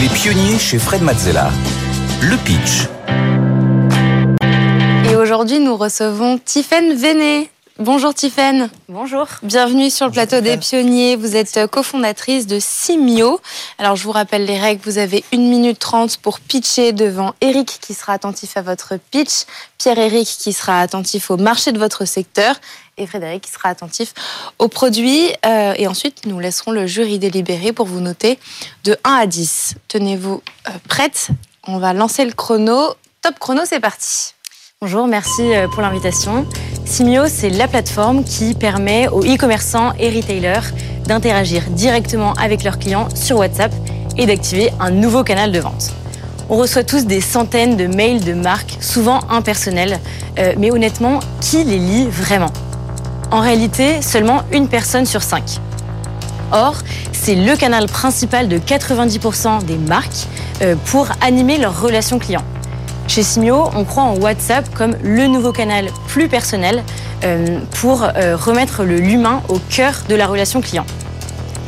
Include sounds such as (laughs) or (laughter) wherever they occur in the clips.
Les pionniers chez Fred Mazzella. Le pitch. Et aujourd'hui, nous recevons Tiffaine Véné. Bonjour Tiffaine. Bonjour. Bienvenue sur le plateau des pionniers. Vous êtes cofondatrice de Simio. Alors je vous rappelle les règles. Vous avez 1 minute 30 pour pitcher devant Eric qui sera attentif à votre pitch, Pierre-Éric qui sera attentif au marché de votre secteur et Frédéric qui sera attentif aux produits. Euh, et ensuite, nous laisserons le jury délibérer pour vous noter de 1 à 10. Tenez-vous euh, prête. On va lancer le chrono. Top chrono, c'est parti. Bonjour, merci euh, pour l'invitation. Simio, c'est la plateforme qui permet aux e-commerçants et retailers d'interagir directement avec leurs clients sur WhatsApp et d'activer un nouveau canal de vente. On reçoit tous des centaines de mails de marques, souvent impersonnels, mais honnêtement, qui les lit vraiment? En réalité, seulement une personne sur cinq. Or, c'est le canal principal de 90% des marques euh, pour animer leurs relations clients. Chez Simio, on croit en WhatsApp comme le nouveau canal plus personnel euh, pour euh, remettre l'humain au cœur de la relation client.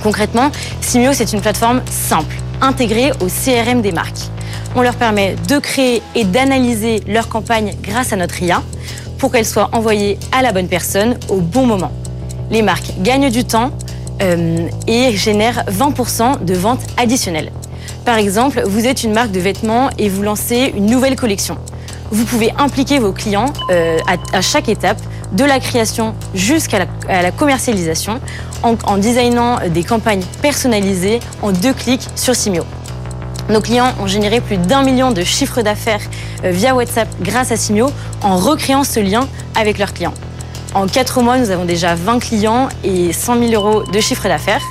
Concrètement, Simio, c'est une plateforme simple, intégrée au CRM des marques. On leur permet de créer et d'analyser leur campagne grâce à notre IA pour qu'elle soit envoyée à la bonne personne au bon moment. Les marques gagnent du temps euh, et génèrent 20% de ventes additionnelles. Par exemple, vous êtes une marque de vêtements et vous lancez une nouvelle collection. Vous pouvez impliquer vos clients euh, à, chaque étape, de la création jusqu'à la, la, commercialisation, en, en, designant des campagnes personnalisées en deux clics sur Simio. Nos clients ont généré plus d'un million de chiffres d'affaires euh, via WhatsApp grâce à Simio en recréant ce lien avec leurs clients. En quatre mois, nous avons déjà 20 clients et 100 000 euros de chiffre d'affaires.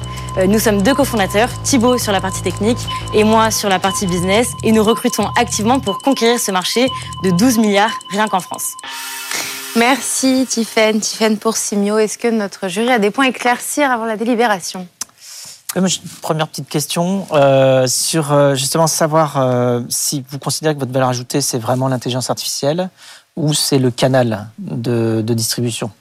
Nous sommes deux cofondateurs, Thibaut sur la partie technique et moi sur la partie business, et nous recrutons activement pour conquérir ce marché de 12 milliards rien qu'en France. Merci Tiffaine, Tiffaine pour Simio. Est-ce que notre jury a des points à éclaircir avant la délibération? Première petite question euh, sur euh, justement savoir euh, si vous considérez que votre valeur ajoutée c'est vraiment l'intelligence artificielle ou c'est le canal de, de distribution?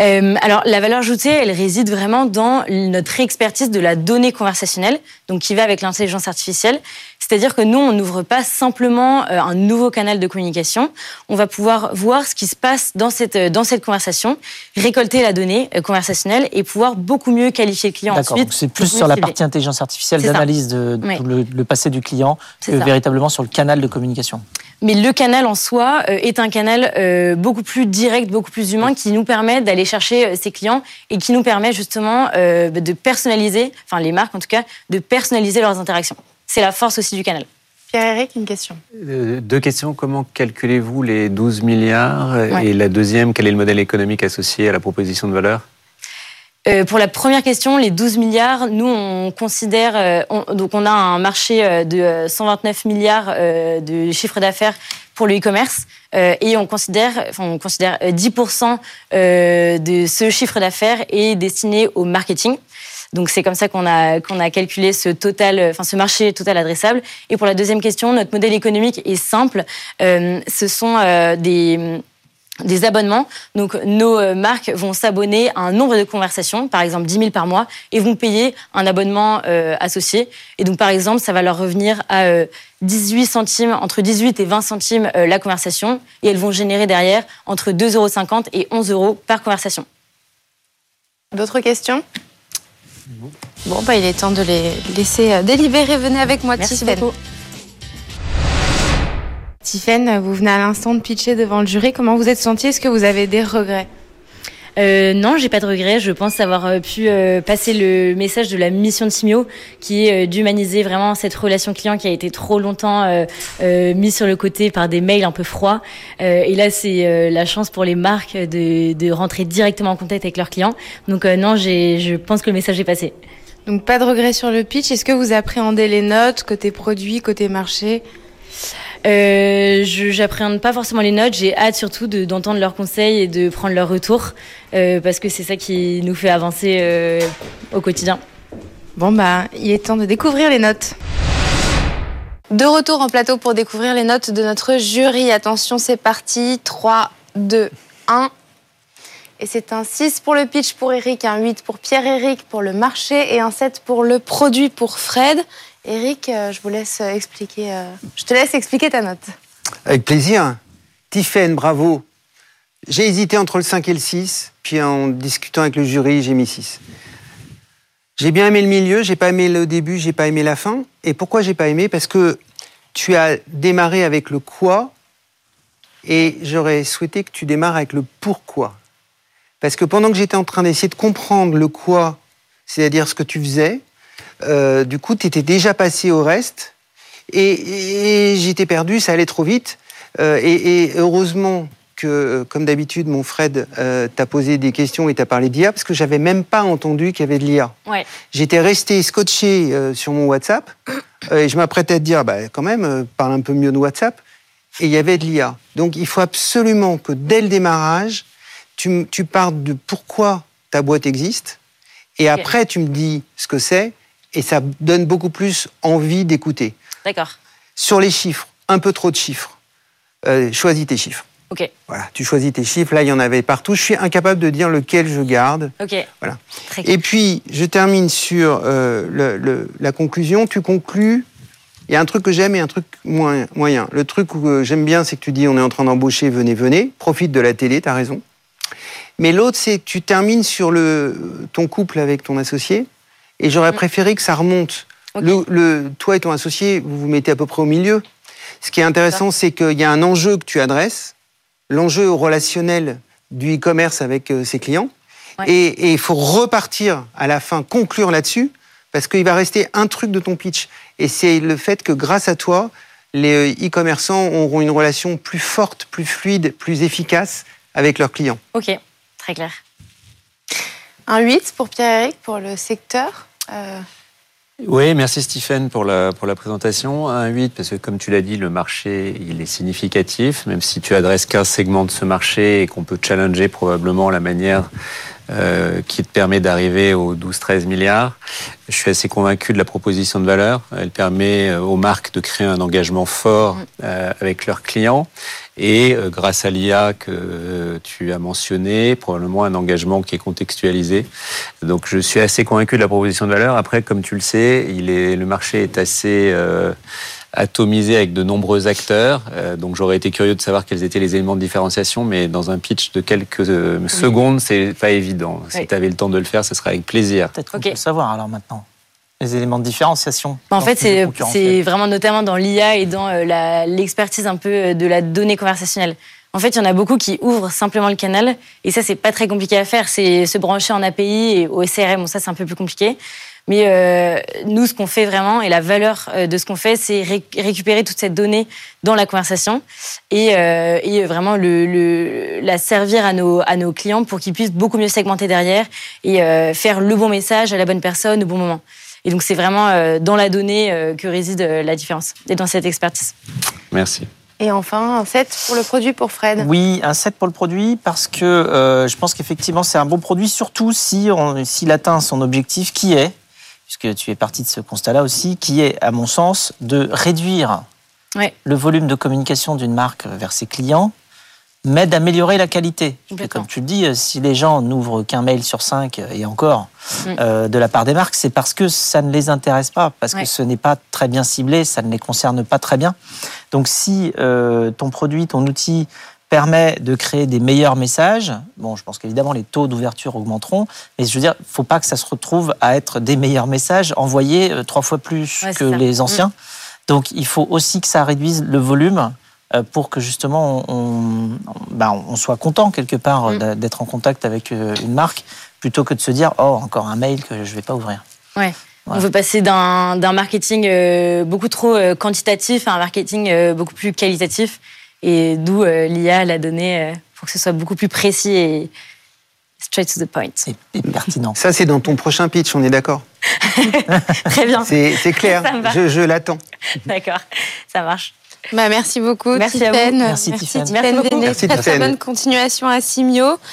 Euh, alors, la valeur ajoutée, elle réside vraiment dans notre expertise de la donnée conversationnelle, donc qui va avec l'intelligence artificielle. C'est-à-dire que nous, on n'ouvre pas simplement euh, un nouveau canal de communication. On va pouvoir voir ce qui se passe dans cette, dans cette conversation, récolter la donnée euh, conversationnelle et pouvoir beaucoup mieux qualifier le client ensuite. C'est plus sur la partie intelligence artificielle d'analyse de, de oui. le, le, passé du client que ça. véritablement sur le canal de communication. Mais le canal en soi euh, est un canal euh, beaucoup plus direct, beaucoup plus humain, qui nous permet d'aller chercher ses clients et qui nous permet justement euh, de personnaliser, enfin les marques en tout cas, de personnaliser leurs interactions. C'est la force aussi du canal. Pierre-Éric, une question. Euh, deux questions. Comment calculez-vous les 12 milliards ouais. Et la deuxième, quel est le modèle économique associé à la proposition de valeur? Euh, pour la première question, les 12 milliards, nous on considère, euh, on, donc on a un marché de 129 milliards euh, de chiffre d'affaires pour le e-commerce euh, et on considère, enfin, on considère 10% de ce chiffre d'affaires est destiné au marketing. Donc c'est comme ça qu'on a qu'on a calculé enfin ce marché total adressable. Et pour la deuxième question, notre modèle économique est simple. Euh, ce sont euh, des abonnements. Donc, nos marques vont s'abonner à un nombre de conversations, par exemple 10 000 par mois, et vont payer un abonnement euh, associé. Et donc, par exemple, ça va leur revenir à euh, 18 centimes, entre 18 et 20 centimes euh, la conversation, et elles vont générer derrière entre 2,50 euros et 11 euros par conversation. D'autres questions? Bon, bah, il est temps de les laisser délibérer. Venez avec moi, Merci beaucoup. Tiffaine, vous venez à l'instant de pitcher devant le jury. Comment vous êtes senti Est-ce que vous avez des regrets? Euh, non, j'ai pas de regrets. Je pense avoir pu euh, passer le message de la mission de Simio, qui est euh, d'humaniser vraiment cette relation client qui a été trop longtemps euh, euh mise sur le côté par des mails un peu froids. Euh, et là, c'est la chance pour les marques de, de, rentrer directement en contact avec leurs clients. Donc non, je pense que le message est passé. Donc pas de regret sur le pitch. Est-ce que vous appréhendez les notes côté produit, côté marché? Euh, J'appréhende pas forcément les notes. J'ai hâte surtout d'entendre leurs conseils et de prendre leur retour euh, parce que c'est ça qui nous fait avancer euh, au quotidien. Bon bah, il est temps de découvrir les notes. De retour en plateau pour découvrir les notes de notre jury. Attention, c'est parti. 3, 2, 1. Et c'est un 6 pour le pitch pour Eric, un 8 pour Pierre-Eric pour le marché et un 7 pour le produit pour Fred. Eric, euh, je vous laisse expliquer. Euh, je te laisse expliquer ta note. Avec plaisir. Tiffaine, bravo. J'ai hésité entre le 5 et le 6, puis en discutant avec le jury, j'ai mis 6. J'ai bien aimé le milieu, j'ai pas aimé le début, j'ai pas aimé la fin. Et pourquoi j'ai pas aimé? Parce que tu as démarré avec le quoi, et j'aurais souhaité que tu démarres avec le pourquoi. Parce que pendant que j'étais en train d'essayer de comprendre le quoi, c'est-à-dire ce que tu faisais, euh, du coup, tu étais déjà passé au reste, et, j'étais perdu, ça allait trop vite. Euh, et, heureusement que, comme d'habitude, mon Fred euh, t'a posé des questions et t'a parlé d'IA, parce que j'avais même pas entendu qu'il y avait de l'IA. J'étais resté scotché sur mon WhatsApp, et je m'apprêtais à te dire, bah, quand même, parle un peu mieux de WhatsApp, et il y avait de l'IA. Donc il faut absolument que dès le démarrage, tu, tu parles de pourquoi ta boîte existe, et après tu me dis ce que c'est, et ça donne beaucoup plus envie d'écouter. D'accord. Sur les chiffres, un peu trop de chiffres. Euh, choisis tes chiffres. Ok. Voilà, tu choisis tes chiffres. Là, il y en avait partout. Je suis incapable de dire lequel je garde. Ok. Voilà. et puis, je termine sur euh, la conclusion. Tu conclus. Il y a un truc que j'aime et un truc moyen. Le truc que j'aime bien, c'est que tu dis on est en train d'embaucher, venez, venez. Profite de la télé, tu as raison. Mais l'autre, c'est que tu termines sur le, ton couple avec ton associé. Et j'aurais mm. préféré que ça remonte. Le, toi et ton associé, vous vous mettez à peu près au milieu. Ce qui est intéressant, c'est qu'il y a un enjeu que tu adresses, l'enjeu relationnel du e-commerce avec euh, ses clients. Et il faut repartir à la fin, conclure là-dessus, parce qu'il va rester un truc de ton pitch. Et c'est le fait que grâce à toi, les euh, e-commerçants auront une relation plus forte, plus fluide, plus efficace avec leurs clients. Ok, très clair. Un 8 pour Pierre-Éric, pour le secteur. Euh, oui, merci Stéphane pour la, pour la présentation. Un 8, parce que comme tu l'as dit, le marché, il est significatif, même si tu adresses qu'un segment de ce marché et qu'on peut challenger probablement la manière euh, qui te permet d'arriver aux 12-13 milliards. Je suis assez convaincu de la proposition de valeur. Elle permet euh, aux marques de créer un engagement fort mm. euh, avec leurs clients et grâce à l'IA que tu as mentionné, probablement un engagement qui est contextualisé. Donc je suis assez convaincu de la proposition de valeur. Après, comme tu le sais, il est, le marché est assez atomisé avec de nombreux acteurs. Euh, donc j'aurais été curieux de savoir quels étaient les éléments de différenciation, mais dans un pitch de quelques euh, secondes, c'est pas évident. Si tu avais le temps de le faire, ce serait avec plaisir. Peut-être qu'on peut le savoir alors maintenant. Les éléments de différenciation. En fait, c'est vraiment notamment dans l'IA et dans euh, l'expertise un peu de la donnée conversationnelle. En fait, il y en a beaucoup qui ouvrent simplement le canal, et ça, c'est pas très compliqué à faire. C'est se brancher en API et au SRM, bon, ça, c'est un peu plus compliqué. Mais euh, nous, ce qu'on fait vraiment, et la valeur euh, de ce qu'on fait, c'est récupérer toute cette donnée dans la conversation et, euh, et vraiment le, le, la servir à nos, à nos clients pour qu'ils puissent beaucoup mieux segmenter derrière et euh, faire le bon message à la bonne personne au bon moment. Et donc, c'est vraiment euh, dans la donnée euh, que réside la différence et dans cette expertise. Merci. Et enfin, un 7 pour le produit pour Fred. Oui, un 7 pour le produit parce que je pense qu'effectivement, c'est un bon produit, surtout si s'il atteint son objectif qui est puisque tu es parti de ce constat-là aussi, qui est, à mon sens, de réduire le volume de communication d'une marque vers ses clients, mais d'améliorer la qualité. comme tu le dis, euh, si les gens n'ouvrent qu'un mail sur cinq, euh, et encore, mm. euh, de la part des marques, c'est parce que ça ne les intéresse pas, parce que ce n'est pas très bien ciblé, ça ne les concerne pas très bien. Donc si ton produit, ton outil permet de créer des meilleurs messages. Bon, je pense qu'évidemment, les taux d'ouverture augmenteront, mais je veux dire, il ne faut pas que ça se retrouve à être des meilleurs messages envoyés euh, trois fois plus que les anciens. Mm. Donc, il faut aussi que ça réduise le volume euh, pour que justement on, ben, on soit content quelque part mm. d'être en contact avec euh, une marque plutôt que de se dire oh encore un mail que je ne vais pas ouvrir. Ouais. On veut passer d'un marketing beaucoup trop quantitatif à un marketing beaucoup plus qualitatif. Et d'où euh, l'IA, la donnée, pour que ce soit beaucoup plus précis et straight to the point. Et, et pertinent. Ça, c'est dans ton prochain pitch, on est d'accord? (laughs) Très bien. C'est c'est clair, je, je l'attends. D'accord, ça marche. Bah, merci beaucoup, Merci à vous. Tiffaine. Merci, Tiffaine. Tiffaine Merci beaucoup. Véné. Merci, très, très bonne continuation à Simio.